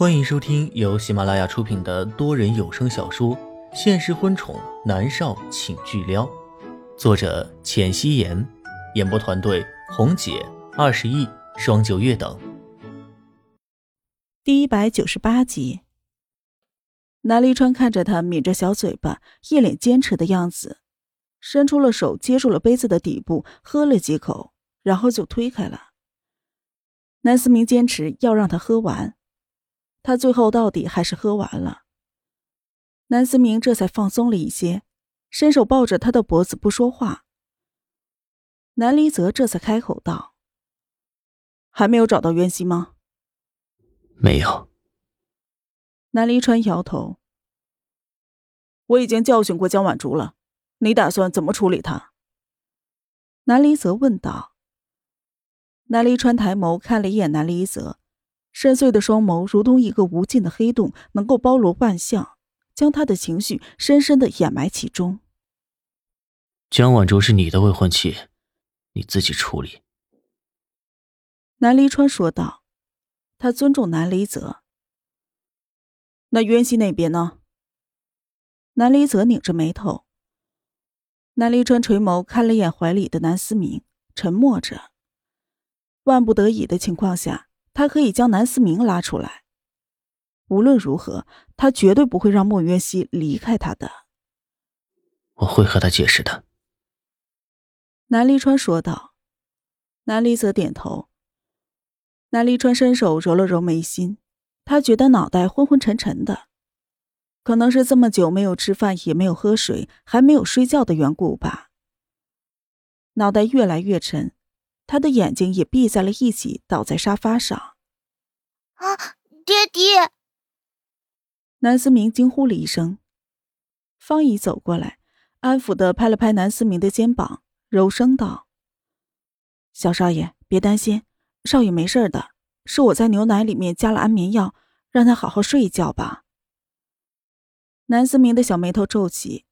欢迎收听由喜马拉雅出品的多人有声小说《现实婚宠男少请巨撩》，作者：浅汐颜，演播团队：红姐、二十亿、双九月等。第一百九十八集，南离川看着他抿着小嘴巴，一脸坚持的样子，伸出了手接住了杯子的底部，喝了几口，然后就推开了。南思明坚持要让他喝完。他最后到底还是喝完了，南思明这才放松了一些，伸手抱着他的脖子不说话。南离泽这才开口道：“还没有找到渊熙吗？”“没有。”南离川摇头。“我已经教训过江晚竹了，你打算怎么处理他？”南离泽问道。南离川抬眸看了一眼南离泽。深邃的双眸如同一个无尽的黑洞，能够包罗万象，将他的情绪深深的掩埋其中。江晚竹是你的未婚妻，你自己处理。”南离川说道。他尊重南离泽。那渊熙那边呢？南离泽拧着眉头。南离川垂眸看了眼怀里的南思明，沉默着。万不得已的情况下。他可以将南思明拉出来。无论如何，他绝对不会让莫渊熙离开他的。我会和他解释的。南离川说道。南离则点头。南离川伸手揉了揉眉心，他觉得脑袋昏昏沉沉的，可能是这么久没有吃饭，也没有喝水，还没有睡觉的缘故吧。脑袋越来越沉。他的眼睛也闭在了一起，倒在沙发上。啊，爹爹！南思明惊呼了一声。方姨走过来，安抚的拍了拍南思明的肩膀，柔声道：“小少爷，别担心，少爷没事的，是我在牛奶里面加了安眠药，让他好好睡一觉吧。”南思明的小眉头皱起，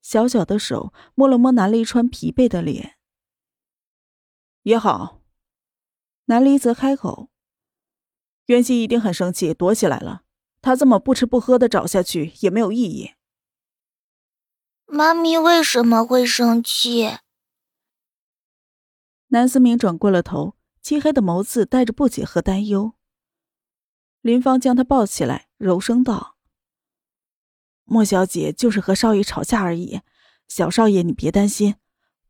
小小的手摸了摸南立川疲惫的脸。也好，南离则开口。袁熙一定很生气，躲起来了。他这么不吃不喝的找下去也没有意义。妈咪为什么会生气？南思明转过了头，漆黑的眸子带着不解和担忧。林芳将他抱起来，柔声道：“莫小姐就是和少爷吵架而已，小少爷你别担心，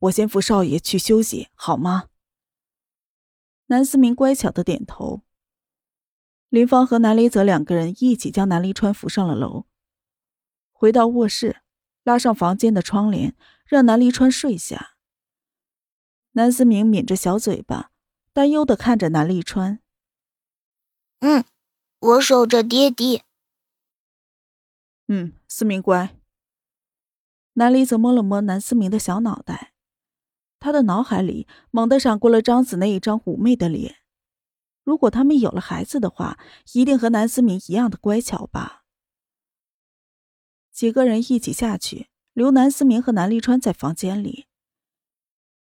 我先扶少爷去休息，好吗？”南思明乖巧的点头。林芳和南离泽两个人一起将南离川扶上了楼，回到卧室，拉上房间的窗帘，让南离川睡下。南思明抿着小嘴巴，担忧的看着南离川。嗯，我守着爹爹。嗯，思明乖。南离泽摸了摸南思明的小脑袋。他的脑海里猛地闪过了张子那一张妩媚的脸。如果他们有了孩子的话，一定和南思明一样的乖巧吧。几个人一起下去，留南思明和南离川在房间里。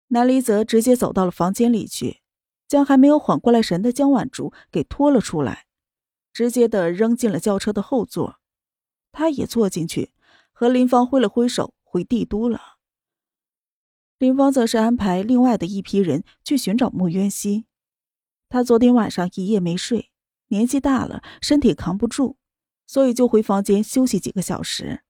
南离泽直接走到了房间里去，将还没有缓过来神的江晚竹给拖了出来，直接的扔进了轿车的后座。他也坐进去，和林芳挥了挥手，回帝都了。林芳则是安排另外的一批人去寻找莫渊熙。他昨天晚上一夜没睡，年纪大了，身体扛不住，所以就回房间休息几个小时。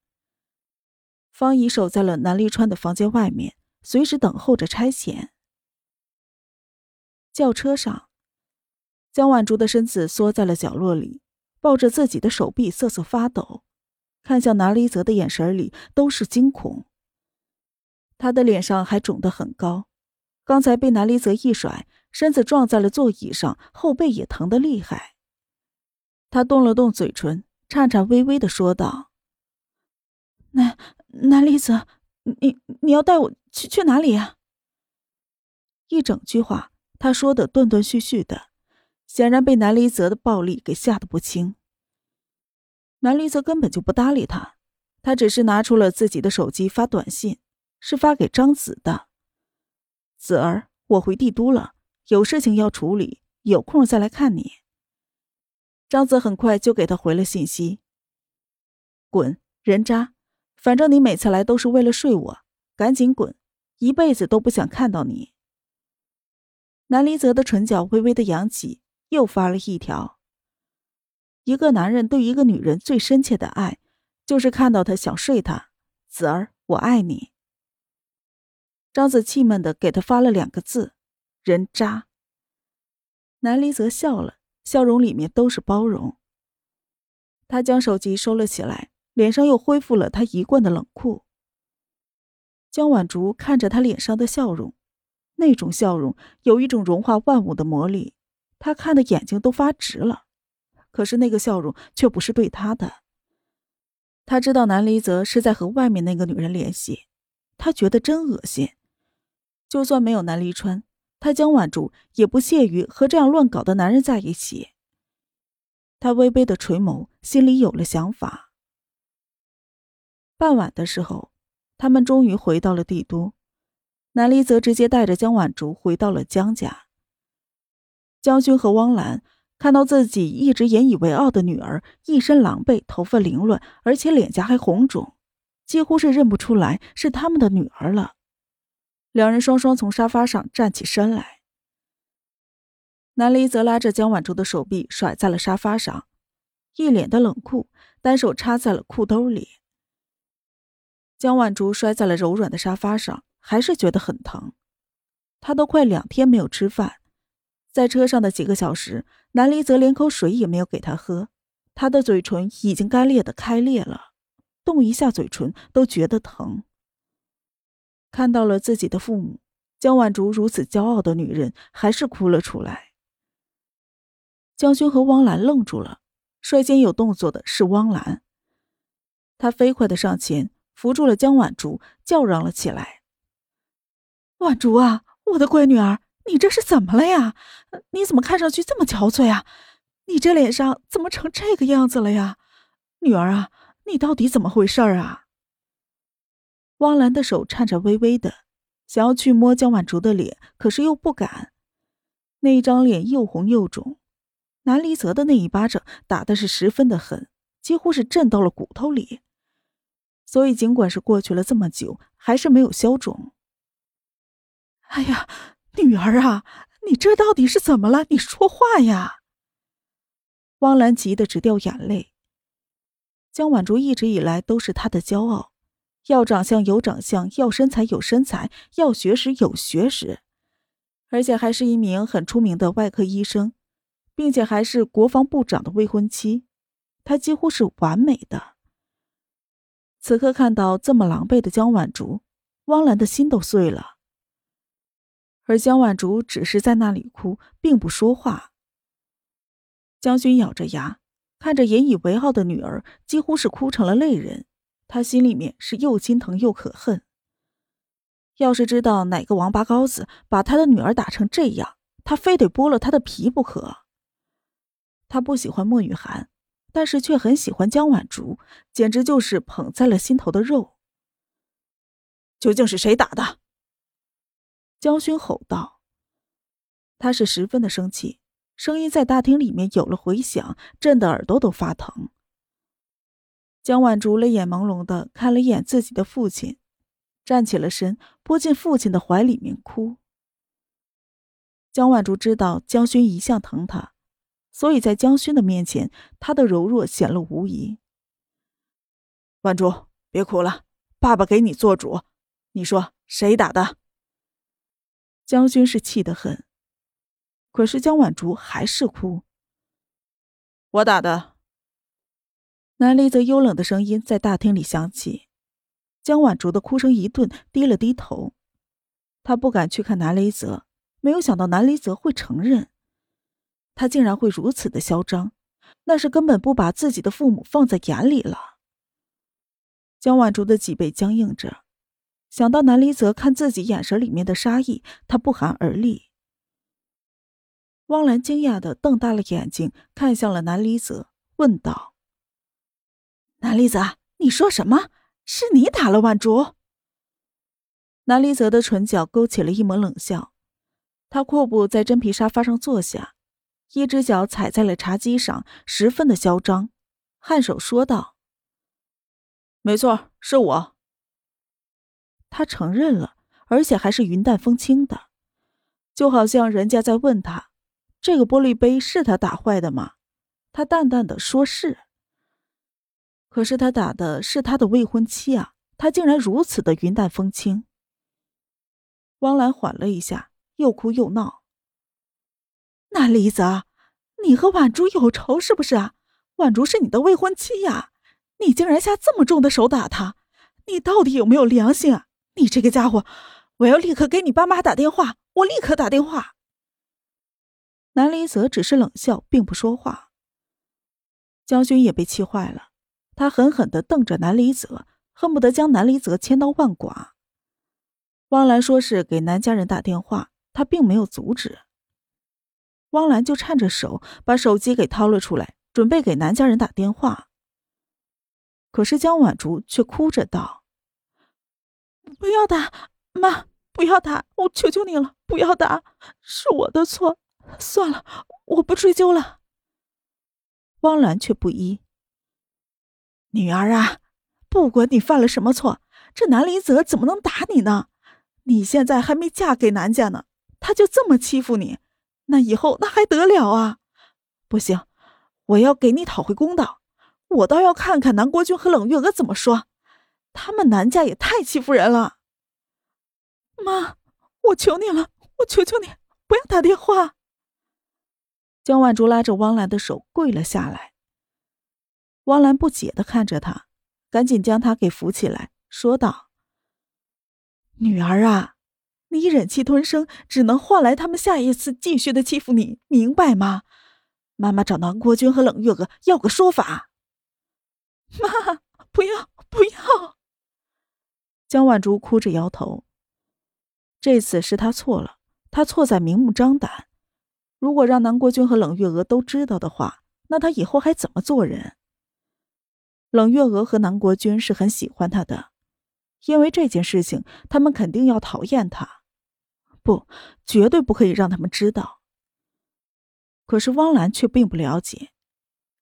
方怡守在了南立川的房间外面，随时等候着差遣。轿车上，江晚竹的身子缩在了角落里，抱着自己的手臂瑟瑟发抖，看向南离泽的眼神里都是惊恐。他的脸上还肿得很高，刚才被南离泽一甩，身子撞在了座椅上，后背也疼得厉害。他动了动嘴唇，颤颤巍巍的说道：“南南离泽，你你要带我去去哪里呀？”一整句话，他说的断断续续的，显然被南离泽的暴力给吓得不轻。南离泽根本就不搭理他，他只是拿出了自己的手机发短信。是发给张子的。子儿，我回帝都了，有事情要处理，有空再来看你。张子很快就给他回了信息：“滚，人渣！反正你每次来都是为了睡我，赶紧滚，一辈子都不想看到你。”南离泽的唇角微微的扬起，又发了一条：“一个男人对一个女人最深切的爱，就是看到她想睡她。子儿，我爱你。”张子气闷的给他发了两个字：“人渣。”南离泽笑了。笑容里面都是包容。他将手机收了起来，脸上又恢复了他一贯的冷酷。江晚竹看着他脸上的笑容，那种笑容有一种融化万物的魔力，他看的眼睛都发直了。可是那个笑容却不是对他的。他知道南离泽是在和外面那个女人联系，他觉得真恶心。就算没有南离川。他江晚竹也不屑于和这样乱搞的男人在一起。他微微的垂眸，心里有了想法。傍晚的时候，他们终于回到了帝都。南离则直接带着江晚竹回到了江家。江勋和汪兰看到自己一直引以为傲的女儿一身狼狈，头发凌乱，而且脸颊还红肿，几乎是认不出来是他们的女儿了。两人双双从沙发上站起身来，南离则拉着江晚竹的手臂甩在了沙发上，一脸的冷酷，单手插在了裤兜里。江晚竹摔在了柔软的沙发上，还是觉得很疼。他都快两天没有吃饭，在车上的几个小时，南离则连口水也没有给他喝，他的嘴唇已经干裂的开裂了，动一下嘴唇都觉得疼。看到了自己的父母，江晚竹如此骄傲的女人，还是哭了出来。江勋和汪兰愣住了，率先有动作的是汪兰，她飞快的上前扶住了江晚竹，叫嚷了起来：“晚竹啊，我的乖女儿，你这是怎么了呀？你怎么看上去这么憔悴啊？你这脸上怎么成这个样子了呀？女儿啊，你到底怎么回事啊？”汪兰的手颤颤巍巍的，想要去摸江晚竹的脸，可是又不敢。那一张脸又红又肿，南离泽的那一巴掌打的是十分的狠，几乎是震到了骨头里。所以尽管是过去了这么久，还是没有消肿。哎呀，女儿啊，你这到底是怎么了？你说话呀！汪兰急得直掉眼泪。江晚竹一直以来都是她的骄傲。要长相有长相，要身材有身材，要学识有学识，而且还是一名很出名的外科医生，并且还是国防部长的未婚妻，她几乎是完美的。此刻看到这么狼狈的江晚竹，汪兰的心都碎了。而江晚竹只是在那里哭，并不说话。江勋咬着牙，看着引以为傲的女儿，几乎是哭成了泪人。他心里面是又心疼又可恨。要是知道哪个王八羔子把他的女儿打成这样，他非得剥了他的皮不可。他不喜欢莫雨涵，但是却很喜欢江晚竹，简直就是捧在了心头的肉。究竟是谁打的？江勋吼道。他是十分的生气，声音在大厅里面有了回响，震得耳朵都发疼。江晚竹泪眼朦胧的看了一眼自己的父亲，站起了身，扑进父亲的怀里面哭。江晚竹知道江勋一向疼她，所以在江勋的面前，她的柔弱显露无疑。晚竹，别哭了，爸爸给你做主，你说谁打的？江勋是气得很，可是江晚竹还是哭。我打的。南离泽幽冷的声音在大厅里响起，江晚竹的哭声一顿，低了低头。他不敢去看南离泽，没有想到南离泽会承认，他竟然会如此的嚣张，那是根本不把自己的父母放在眼里了。江晚竹的脊背僵硬着，想到南离泽看自己眼神里面的杀意，他不寒而栗。汪兰惊讶的瞪大了眼睛，看向了南离泽，问道。南离泽，你说什么？是你打了万竹？南离泽的唇角勾起了一抹冷笑，他阔步在真皮沙发上坐下，一只脚踩在了茶几上，十分的嚣张，颔首说道：“没错，是我。”他承认了，而且还是云淡风轻的，就好像人家在问他：“这个玻璃杯是他打坏的吗？”他淡淡的说：“是。”可是他打的是他的未婚妻啊，他竟然如此的云淡风轻。汪兰缓了一下，又哭又闹：“南离子，你和婉竹有仇是不是啊？婉竹是你的未婚妻呀，你竟然下这么重的手打她，你到底有没有良心啊？”你这个家伙，我要立刻给你爸妈打电话！我立刻打电话。南离泽只是冷笑，并不说话。江勋也被气坏了，他狠狠的瞪着南离泽，恨不得将南离泽千刀万剐。汪兰说是给南家人打电话，他并没有阻止。汪兰就颤着手把手机给掏了出来，准备给南家人打电话。可是江婉竹却哭着道。不要打，妈！不要打！我求求你了，不要打！是我的错，算了，我不追究了。汪兰却不依。女儿啊，不管你犯了什么错，这南离泽怎么能打你呢？你现在还没嫁给南家呢，他就这么欺负你，那以后那还得了啊？不行，我要给你讨回公道。我倒要看看南国君和冷月娥怎么说。他们南家也太欺负人了，妈，我求你了，我求求你不要打电话。江万竹拉着汪兰的手跪了下来。汪兰不解的看着他，赶紧将他给扶起来，说道：“女儿啊，你忍气吞声，只能换来他们下一次继续的欺负你，明白吗？妈妈找南国君和冷月娥要个说法。”妈，不要，不要。江婉竹哭着摇头。这次是他错了，他错在明目张胆。如果让南国君和冷月娥都知道的话，那他以后还怎么做人？冷月娥和南国君是很喜欢他的，因为这件事情，他们肯定要讨厌他。不，绝对不可以让他们知道。可是汪兰却并不了解，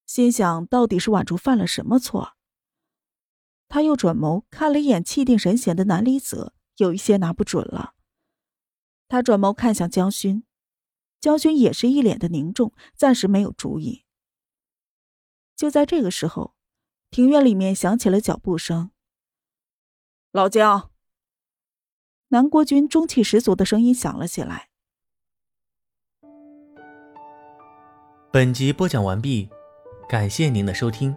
心想到底是婉竹犯了什么错？他又转眸看了一眼气定神闲的南离泽，有一些拿不准了。他转眸看向江勋，江勋也是一脸的凝重，暂时没有主意。就在这个时候，庭院里面响起了脚步声。老姜，南国军中气十足的声音响了起来。本集播讲完毕，感谢您的收听。